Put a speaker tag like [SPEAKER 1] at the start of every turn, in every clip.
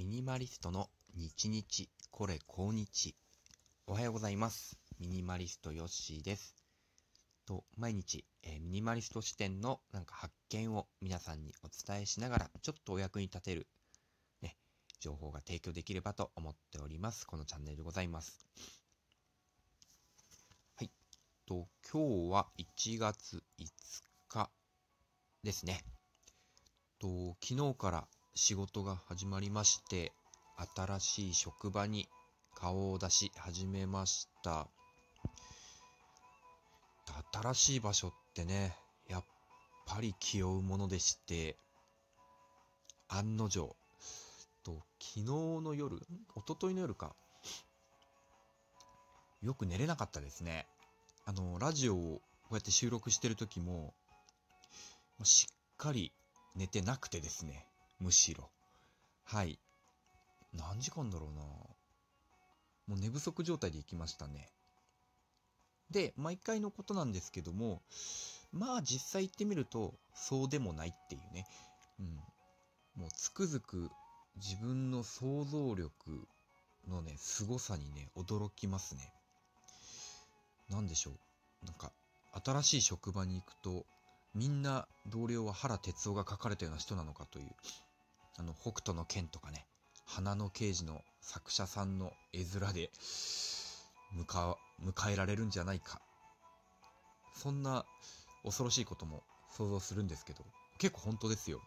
[SPEAKER 1] ミニマリストの日日これ今日。おはようございます。ミニマリストヨッシーです。と毎日、えーミニマリスト視点のなんか発見を皆さんにお伝えしながらちょっとお役に立てるね情報が提供できればと思っております。このチャンネルでございます。はい。と今日は1月5日ですね。と昨日から仕事が始まりまして新しい職場に顔を出し始めました。新しい場所ってねやっぱり気負うものでして案の定と昨日の夜ん一昨日の夜かよく寝れなかったですね。あのラジオをこうやって収録してる時もしっかり寝てなくてですね。むしろ。はい。何時間だろうな。もう寝不足状態で行きましたね。で毎回のことなんですけどもまあ実際行ってみるとそうでもないっていうね。うん。もうつくづく自分の想像力のね凄さにね驚きますね。何でしょう。なんか新しい職場に行くとみんな同僚は原哲夫が書かれたような人なのかという。あの北斗の拳とかね花の刑事の作者さんの絵面で迎迎えられるんじゃないか。そんな恐ろしいことも想像するんですけど結構本当ですよ。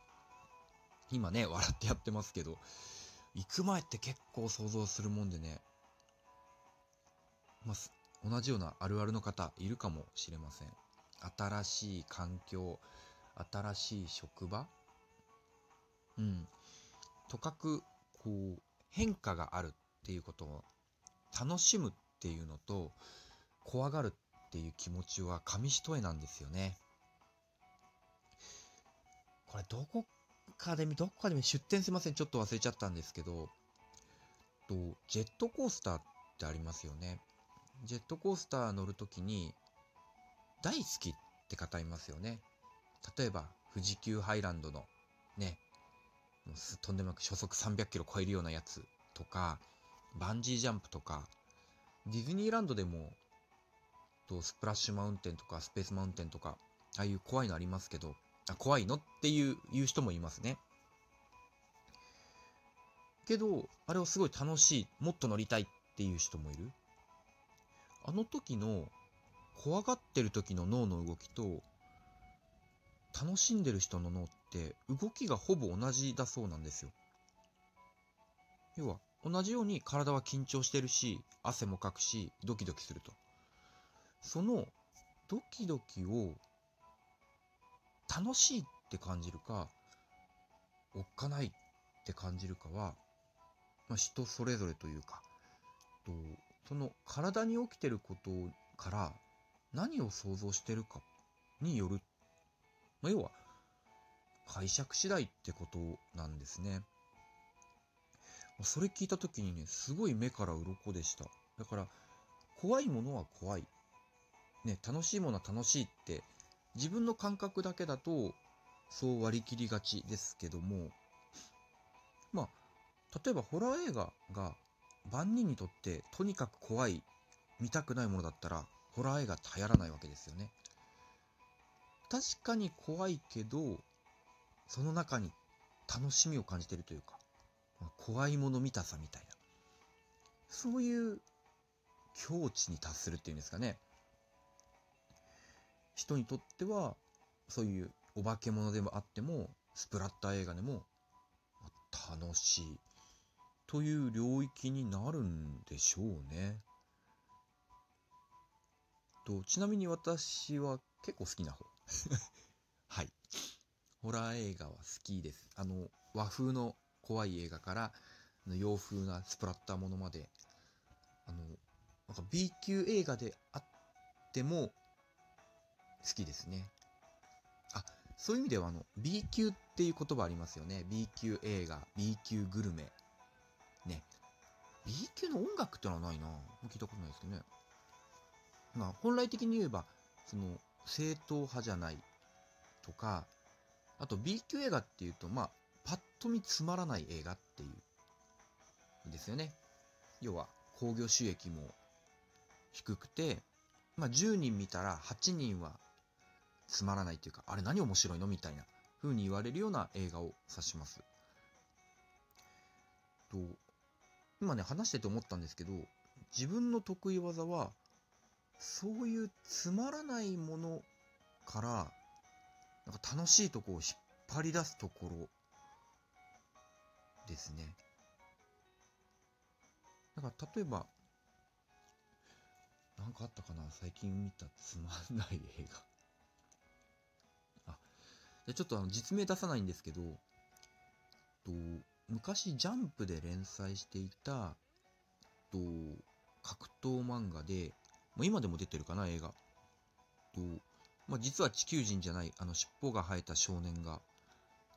[SPEAKER 1] 今ね笑ってやってますけど行く前って結構想像するもんでねまあ同じようなあるあるの方いるかもしれません。新しい環境新しい職場？うん。とかくこう変化があるっていうことを楽しむっていうのと怖がるっていう気持ちは紙一重なんですよね。これどこかで見どこかで見出店すいません。ちょっと忘れちゃったんですけどとジェットコースターってありますよね。ジェットコースター乗るときに大好きって方いますよね。例えば富士急ハイランドのねもうとんでもなく初速300キロ超えるようなやつとかバンジージャンプとかディズニーランドでもとスプラッシュマウンテンとかスペースマウンテンとかああいう怖いのありますけどあ怖いのっていう言う人もいますね。けどあれをすごい楽しいもっと乗りたいっていう人もいる。あの時の怖がってる時の脳の動きと楽しんでる人の脳って動きがほぼ同じだそうなんですよ。要は同じように体は緊張してるし汗もかくしドキドキすると。そのドキドキを楽しいって感じるかおっかないって感じるかは、まあ、人それぞれというかとその体に起きてることから何を想像してるかによる、まあ、要は解釈次第ってことなんですね。それ聞いた時にね、すごい目から鱗でした。だから、怖いものは怖い。ね、楽しいものは楽しいって、自分の感覚だけだと、そう割り切りがちですけども、まあ、例えばホラー映画が万人にとってとにかく怖い、見たくないものだったら、ホラー映画って流行らないわけですよね。確かに怖いけど、その中に楽しみを感じてるというか、怖いもの見たさみたいな。そういう境地に達するっていうんですかね。人にとっては、そういうお化け物でもあっても、スプラッター映画でも楽しいという領域になるんでしょうね。とちなみに私は結構好きな方。はい。ホラー映画は好きです。あの、和風の怖い映画から、洋風なスプラッターものまで、あの、なんか B 級映画であっても好きですね。あ、そういう意味ではあの、B 級っていう言葉ありますよね。B 級映画、B 級グルメ。ね。B 級の音楽ってのはないな聞いたことないですけどね。まあ、本来的に言えば、その、正統派じゃないとか、あと B 級映画っていうと、まあ、パッと見つまらない映画っていう。ですよね。要は、興行収益も低くて、まあ、10人見たら8人はつまらないっていうか、あれ何面白いのみたいな風に言われるような映画を指します。と、今ね、話してて思ったんですけど、自分の得意技は、そういうつまらないものから、なんか楽しいとこを引っ張り出すところですね。だか例えば、なんかあったかな？最近見たつまんない映画。あ、でちょっとあの実名出さないんですけど、と昔ジャンプで連載していた、と格闘漫画で、まあ、今でも出てるかな映画。とまあ、実は地球人じゃないあの尻尾が生えた少年が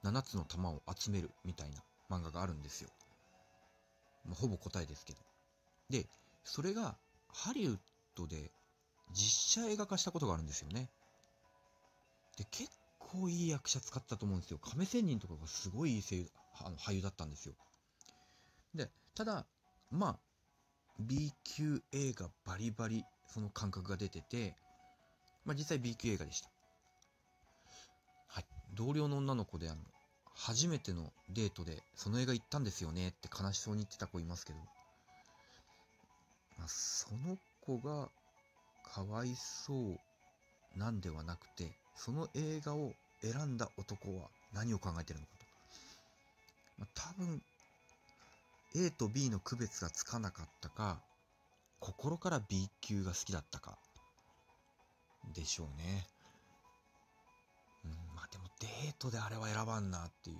[SPEAKER 1] 7つの玉を集めるみたいな漫画があるんですよ。まあ、ほぼ答えですけど。で、それがハリウッドで実写映画化したことがあるんですよね。で、結構いい役者使ったと思うんですよ。亀仙人とかがすごいいい声優あの俳優だったんですよ。で、ただ、まあ、B 級映画バリバリその感覚が出てて、まあ実際 B 級映画でした。はい。同僚の女の子であの、初めてのデートでその映画行ったんですよねって悲しそうに言ってた子いますけど、まあ、その子がかわいそうなんではなくて、その映画を選んだ男は何を考えてるのかと。まあ、多分、A と B の区別がつかなかったか、心から B 級が好きだったか、でしょうね。うん、まあでもデートであれは選ばんなっていう。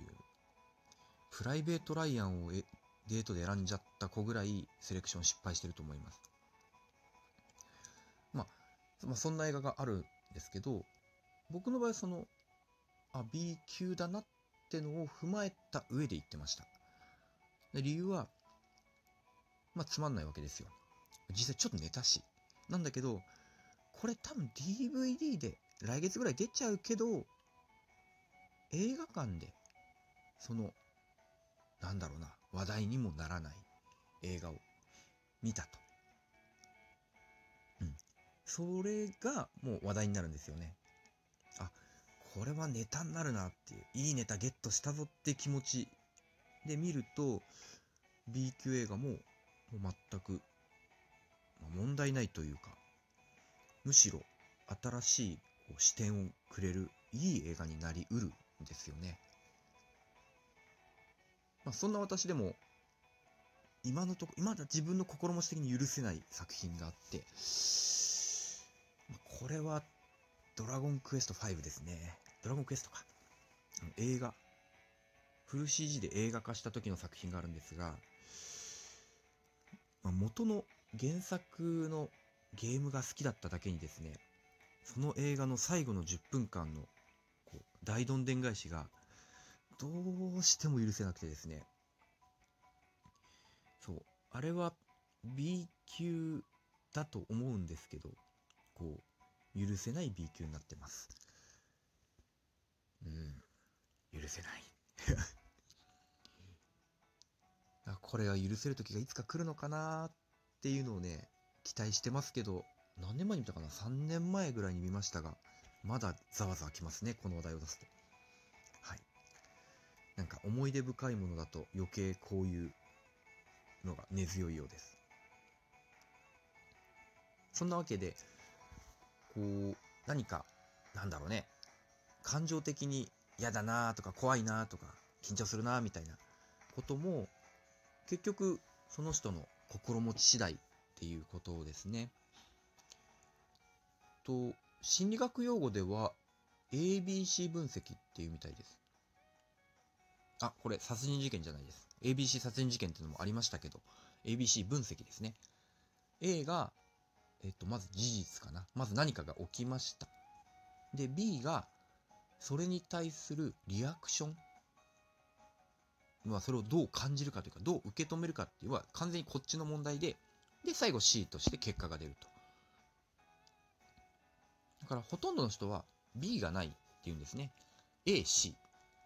[SPEAKER 1] プライベート・ライアンをデートで選んじゃった子ぐらいセレクション失敗してると思います。まあ、まあ、そんな映画があるんですけど、僕の場合その、あ、B 級だなってのを踏まえた上で言ってました。で理由は、まあつまんないわけですよ。実際ちょっとネタし。なんだけど、これ多分 DVD で来月ぐらい出ちゃうけど、映画館で、その、なんだろうな、話題にもならない映画を見たと。うん。それがもう話題になるんですよね。あ、これはネタになるなっていう、いいネタゲットしたぞって気持ちで見ると、B 級映画ももう全く、問題ないというか、むしろ新しい視点をくれるいい映画になりうるんですよね。まあ、そんな私でも、今のとこ、今だ自分の心持ち的に許せない作品があって、これは、ドラゴンクエスト5ですね。ドラゴンクエストか。映画。フル CG で映画化した時の作品があるんですが、まあ、元の原作のゲームが好きだっただけにですね、その映画の最後の10分間のこう大どんでん返しがどうしても許せなくてですね、そう、あれは B 級だと思うんですけど、こう、許せない B 級になってます。うん、許せない。これは許せる時がいつか来るのかなっていうのをね、期待してますけど、何年前に見たかな ?3 年前ぐらいに見ましたが、まだざわざわきますね、この話題を出すと。はい。なんか思い出深いものだと余計こういうのが根強いようです。そんなわけで、こう、何か、なんだろうね、感情的に嫌だなとか怖いなとか緊張するなみたいなことも、結局その人の心持ち次第っていうことですね。と、心理学用語では ABC 分析っていうみたいです。あ、これ殺人事件じゃないです。ABC 殺人事件っていうのもありましたけど、ABC 分析ですね。A が、えっと、まず事実かな。まず何かが起きました。で、B が、それに対するリアクション。まあ、それをどう感じるかというか、どう受け止めるかっていうのは完全にこっちの問題で、で、最後 C として結果が出ると。だからほとんどの人は B がないっていうんですね。A、C。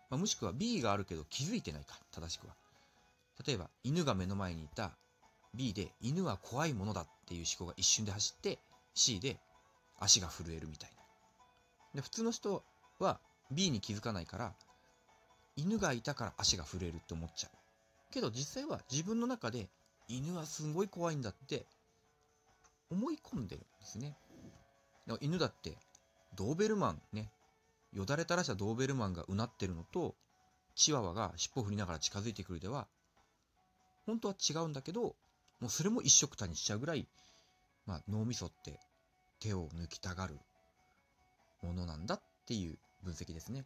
[SPEAKER 1] まあ、もしくは B があるけど気づいてないか、正しくは。例えば犬が目の前にいた B で犬は怖いものだっていう思考が一瞬で走って C で足が震えるみたいな。で普通の人は B に気づかないから犬がいたから足が震えるって思っちゃう。けど実際は自分の中で犬はすごい怖いんだって思い込んでるんですね。だから犬だってドーベルマンね、よだれ垂らしたドーベルマンがうなってるのとチワワが尻尾振りながら近づいてくるでは本当は違うんだけどもうそれも一緒くたにしちゃうぐらい、まあ、脳みそって手を抜きたがるものなんだっていう分析ですね。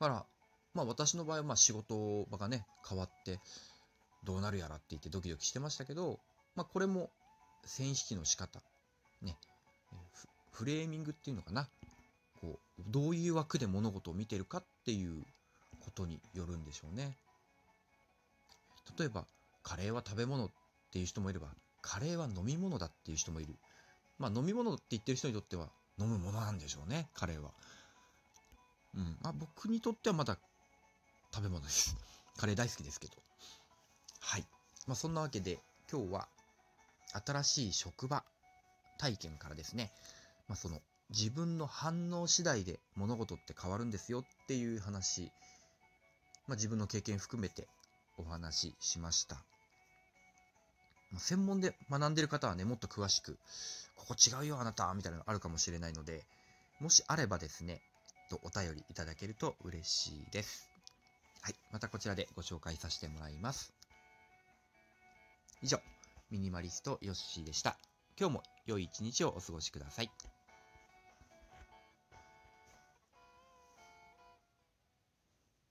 [SPEAKER 1] だから、まあ私の場合はまあ仕事場がね、変わってどうなるやらって言ってドキドキしてましたけど、まあこれも線引きの仕方、ね、フレーミングっていうのかな。こう、どういう枠で物事を見てるかっていうことによるんでしょうね。例えば、カレーは食べ物っていう人もいれば、カレーは飲み物だっていう人もいる。まあ飲み物って言ってる人にとっては飲むものなんでしょうね、カレーは。うん。まあ僕にとってはまだ食べ物です。カレー大好きですけど。はい。まあそんなわけで今日は新しい職場体験からですね、まあその自分の反応次第で物事って変わるんですよっていう話、まあ自分の経験含めてお話ししました。ま専門で学んでる方はね、もっと詳しく、ここ違うよあなたみたいなのあるかもしれないので、もしあればですね、とお便りいただけると嬉しいです。はい。またこちらでご紹介させてもらいます。以上、ミニマリストヨッシーでした。今日も良い一日をお過ごしください。